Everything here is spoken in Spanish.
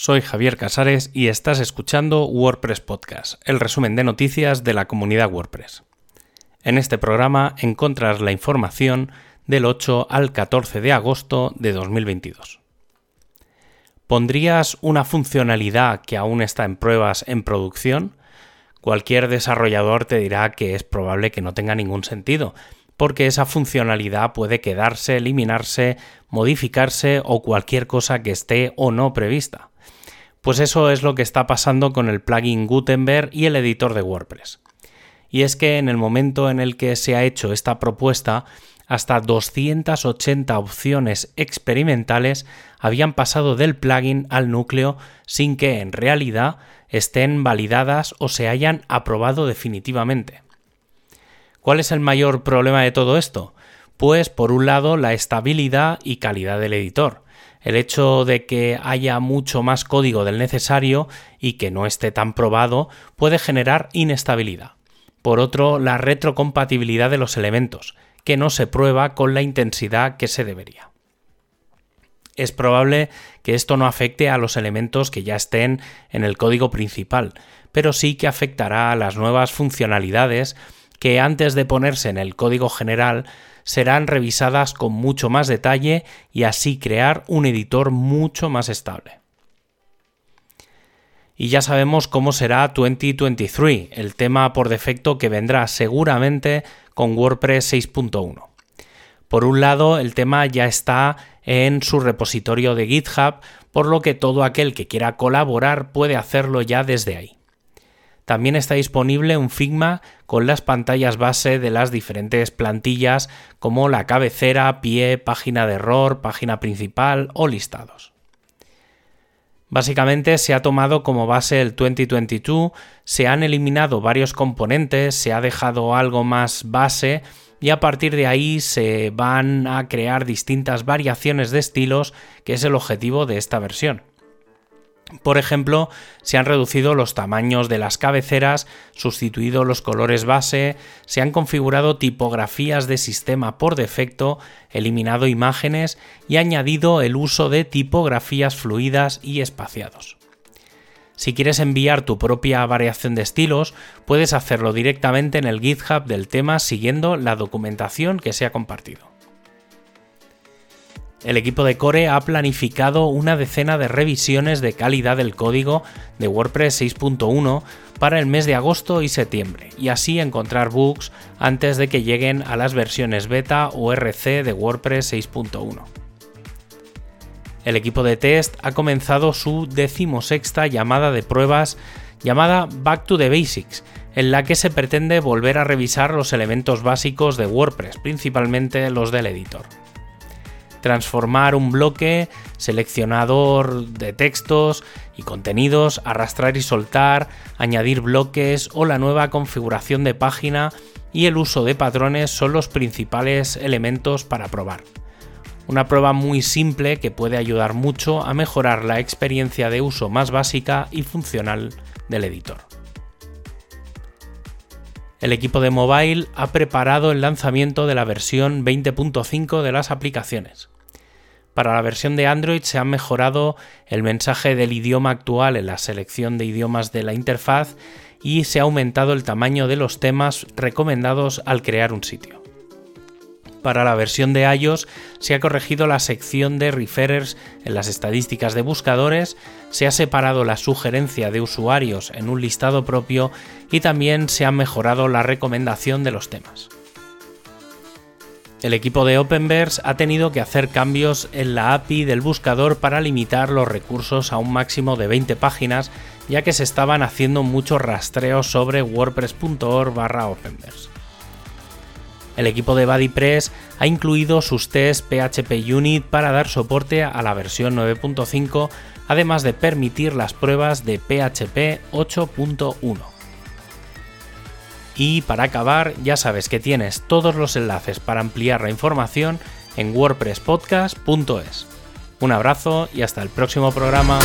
soy Javier Casares y estás escuchando WordPress Podcast, el resumen de noticias de la comunidad WordPress. En este programa encontrarás la información del 8 al 14 de agosto de 2022. ¿Pondrías una funcionalidad que aún está en pruebas en producción? Cualquier desarrollador te dirá que es probable que no tenga ningún sentido, porque esa funcionalidad puede quedarse, eliminarse, modificarse o cualquier cosa que esté o no prevista. Pues eso es lo que está pasando con el plugin Gutenberg y el editor de WordPress. Y es que en el momento en el que se ha hecho esta propuesta, hasta 280 opciones experimentales habían pasado del plugin al núcleo sin que en realidad estén validadas o se hayan aprobado definitivamente. ¿Cuál es el mayor problema de todo esto? Pues por un lado la estabilidad y calidad del editor. El hecho de que haya mucho más código del necesario y que no esté tan probado puede generar inestabilidad. Por otro, la retrocompatibilidad de los elementos, que no se prueba con la intensidad que se debería. Es probable que esto no afecte a los elementos que ya estén en el código principal, pero sí que afectará a las nuevas funcionalidades que antes de ponerse en el código general serán revisadas con mucho más detalle y así crear un editor mucho más estable. Y ya sabemos cómo será 2023, el tema por defecto que vendrá seguramente con WordPress 6.1. Por un lado, el tema ya está en su repositorio de GitHub, por lo que todo aquel que quiera colaborar puede hacerlo ya desde ahí. También está disponible un Figma con las pantallas base de las diferentes plantillas como la cabecera, pie, página de error, página principal o listados. Básicamente se ha tomado como base el 2022, se han eliminado varios componentes, se ha dejado algo más base y a partir de ahí se van a crear distintas variaciones de estilos, que es el objetivo de esta versión. Por ejemplo, se han reducido los tamaños de las cabeceras, sustituido los colores base, se han configurado tipografías de sistema por defecto, eliminado imágenes y añadido el uso de tipografías fluidas y espaciados. Si quieres enviar tu propia variación de estilos, puedes hacerlo directamente en el GitHub del tema siguiendo la documentación que se ha compartido. El equipo de Core ha planificado una decena de revisiones de calidad del código de WordPress 6.1 para el mes de agosto y septiembre, y así encontrar bugs antes de que lleguen a las versiones beta o RC de WordPress 6.1. El equipo de test ha comenzado su decimosexta llamada de pruebas llamada Back to the Basics, en la que se pretende volver a revisar los elementos básicos de WordPress, principalmente los del editor transformar un bloque, seleccionador de textos y contenidos, arrastrar y soltar, añadir bloques o la nueva configuración de página y el uso de patrones son los principales elementos para probar. Una prueba muy simple que puede ayudar mucho a mejorar la experiencia de uso más básica y funcional del editor el equipo de mobile ha preparado el lanzamiento de la versión 20.5 de las aplicaciones. Para la versión de Android se ha mejorado el mensaje del idioma actual en la selección de idiomas de la interfaz y se ha aumentado el tamaño de los temas recomendados al crear un sitio. Para la versión de iOS se ha corregido la sección de referrers en las estadísticas de buscadores, se ha separado la sugerencia de usuarios en un listado propio y también se ha mejorado la recomendación de los temas. El equipo de Openverse ha tenido que hacer cambios en la API del buscador para limitar los recursos a un máximo de 20 páginas, ya que se estaban haciendo muchos rastreos sobre wordpress.org barra Openverse. El equipo de BuddyPress ha incluido sus tests PHP Unit para dar soporte a la versión 9.5, además de permitir las pruebas de PHP 8.1. Y para acabar, ya sabes que tienes todos los enlaces para ampliar la información en wordpresspodcast.es. Un abrazo y hasta el próximo programa.